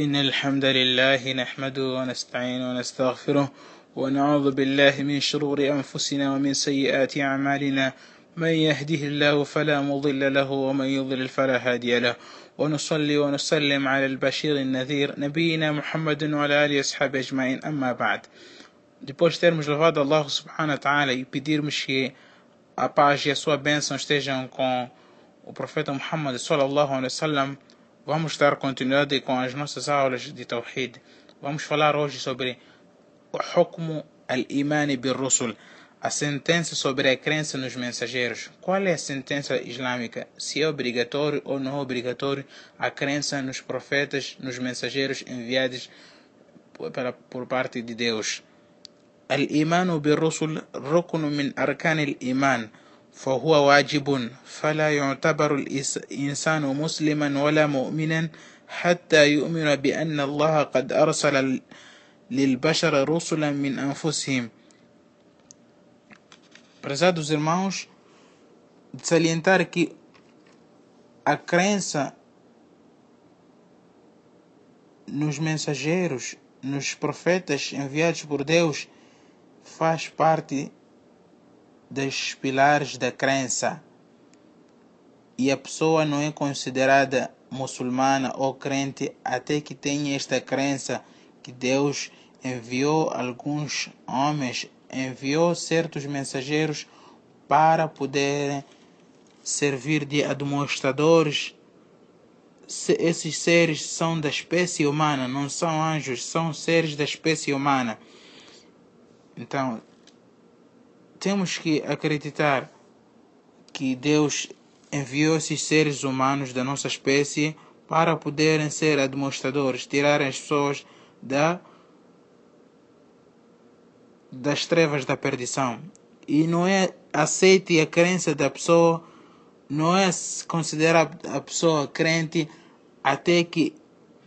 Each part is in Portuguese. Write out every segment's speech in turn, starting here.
إن الحمد لله نحمده ونستعينه ونستغفره ونعوذ بالله من شرور أنفسنا ومن سيئات أعمالنا. من يهده الله فلا مضل له ومن يضلل فلا هادي له. ونصلي ونسلم على البشير النذير نبينا محمد وعلى آله وأصحابه أجمعين. أما بعد Depois de termos levado Allah subhanahu wa ta'ala e pedirmos que a paz e a sua bênção estejam com o profeta Muhammad sallallahu alaihi wasallam, Vamos dar continuidade com as nossas aulas de Tawhid. Vamos falar hoje sobre o Hukm al-Imani bi-Rusul, a sentença sobre a crença nos mensageiros. Qual é a sentença islâmica? Se é obrigatório ou não é obrigatório a crença nos profetas, nos mensageiros enviados para, por parte de Deus. Al-Imanu bi-Rusul, rukun min arkan al-Iman. فهو واجب فلا يعتبر الإنسان مسلما ولا مؤمنا حتى يؤمن بأن الله قد أرسل للبشر رسلا من أنفسهم Prezados irmãos, de salientar que a crença nos mensageiros, nos profetas enviados por Deus, faz parte dos pilares da crença e a pessoa não é considerada muçulmana ou crente até que tenha esta crença que Deus enviou alguns homens, enviou certos mensageiros para poderem servir de administradores. Esses seres são da espécie humana, não são anjos, são seres da espécie humana. Então, temos que acreditar que Deus enviou esses seres humanos da nossa espécie para poderem ser administradores, tirar as pessoas da, das trevas da perdição. E não é aceite a crença da pessoa, não é considerar a pessoa crente até que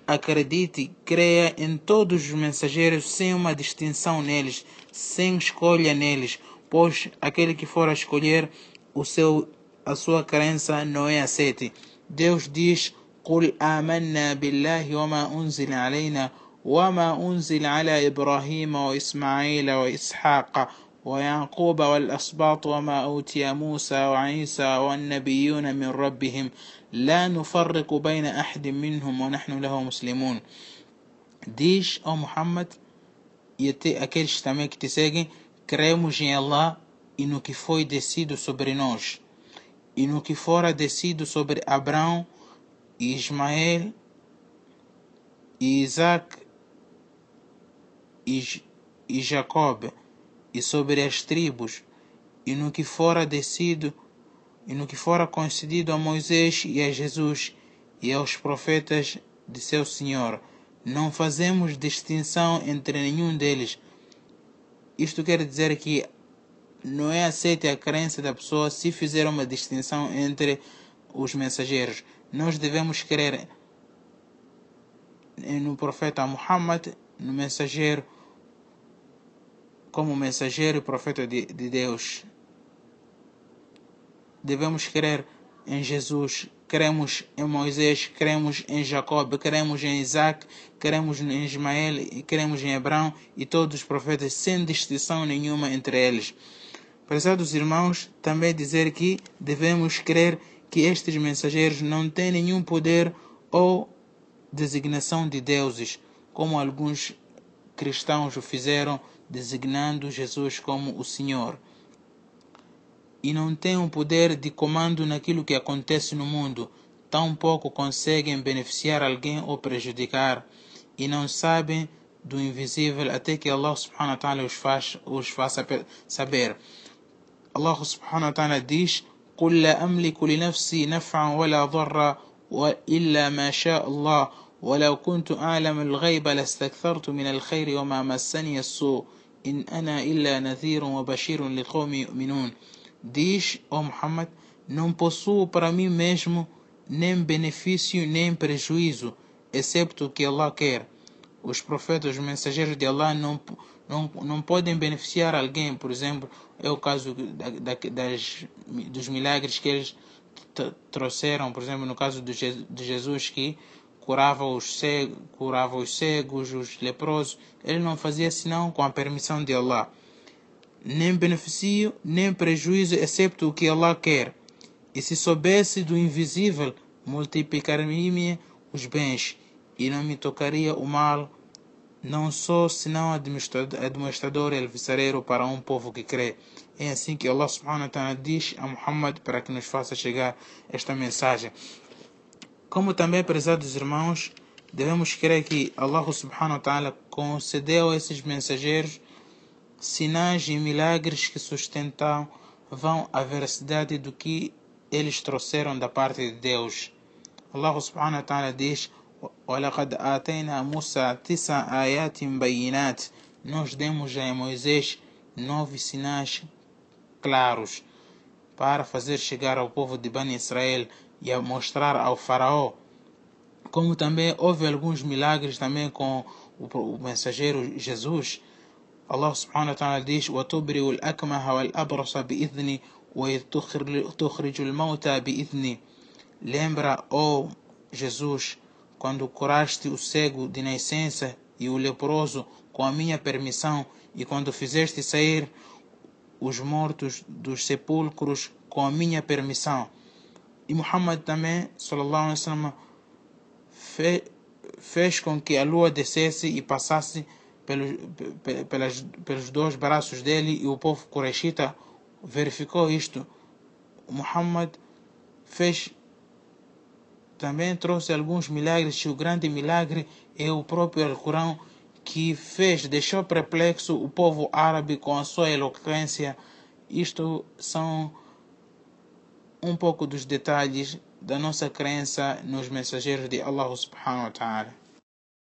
acredite, creia em todos os mensageiros sem uma distinção neles, sem escolha neles, pois aquele que for a escolher o seu a sua crença não é aceite. Deus diz: "Qul amanna billahi wa ma unzila alayna wa ma unzila ala Ibrahima wa Ismaila wa Ishaqa ويعقوب والأسباط وما أوتي موسى وعيسى والنبيون من ربهم لا نفرق بين أحد منهم ونحن له مسلمون ديش أو محمد يتي أكيرش تميك تساجي cremos em Allah e no que foi descido sobre nós, e no que fora descido sobre Abraão, Ismael, e Isaac, e, e Jacob, e sobre as tribos, e no que fora descido, e no que fora concedido a Moisés e a Jesus, e aos profetas de seu Senhor. Não fazemos distinção entre nenhum deles. Isto quer dizer que não é aceita a crença da pessoa se fizer uma distinção entre os mensageiros. Nós devemos crer no profeta Muhammad, no mensageiro, como mensageiro e profeta de, de Deus. Devemos crer em Jesus, cremos em Moisés, cremos em Jacob, cremos em Isaac, cremos em Ismael e cremos em Abraão e todos os profetas, sem distinção nenhuma entre eles. Prezados irmãos, também dizer que devemos crer que estes mensageiros não têm nenhum poder ou designação de deuses, como alguns cristãos o fizeram, designando Jesus como o Senhor. E não têm um poder de comando naquilo que acontece no mundo, tampouco conseguem beneficiar alguém ou prejudicar, e não sabem do invisível até que Allah subhanahu wa ta'ala os, os faça saber. Allah subhanahu wa ta'ala diz: قل لا أملك لنفسي نفعا ولا ضرا إلا ما شاء الله ولو كنت أعلم الغيب لاستكثرت من الخير وما مسني السوء إن أنا إلا نذير وبشير لقوم يؤمنون Diz, ó oh Muhammad, não possuo para mim mesmo nem benefício nem prejuízo, excepto o que Allah quer. Os profetas, os mensageiros de Allah não, não, não podem beneficiar alguém, por exemplo, é o caso da, da, das, dos milagres que eles trouxeram, por exemplo, no caso de Jesus, que curava os, cegos, curava os cegos, os leprosos. Ele não fazia senão com a permissão de Allah. Nem benefício, nem prejuízo, excepto o que Allah quer. E se soubesse do invisível, multiplicaria-me os bens, e não me tocaria o mal, não sou senão administrador e alvissareiro para um povo que crê. É assim que Allah subhanahu wa ta'ala diz a Muhammad para que nos faça chegar esta mensagem. Como também, prezados irmãos, devemos crer que Allah subhanahu wa ta'ala concedeu a esses mensageiros sinais e milagres que sustentam vão a veracidade do que eles trouxeram da parte de Deus. Allah subhanahu wa ta'ala diz وَلَقَدْ آتَيْنَا مُوسَى تِسْعَ آيَاتٍ بَيِّنَاتٍ Nós demos a Moisés nove sinais claros para fazer chegar ao povo de Bani Israel e a mostrar ao faraó. Como também houve alguns milagres também com o, mensageiro Jesus. Allah subhanahu wa ta'ala diz: وَتُبْرِئُ الْأَكْمَهَ وَالْأَبْرَصَ بِإِذْنِ وَتُخْرِجُ الْمَوْتَى بِإِذْنِ Lembra, ó oh Jesus, quando curaste o cego de nascença e o leproso com a minha permissão, e quando fizeste sair os mortos dos sepulcros com a minha permissão. E Muhammad também, sallallahu alaihi wasallam, fez, fez com que a lua descesse e passasse pelos, pelas, pelos dois braços dele e o povo Qurayshita verificou isto. Muhammad fez também trouxe alguns milagres e o grande milagre é o próprio Alcorão que fez, deixou perplexo o povo árabe com a sua eloquência. Isto são um pouco dos detalhes da nossa crença nos mensageiros de Allah subhanahu wa ta'ala.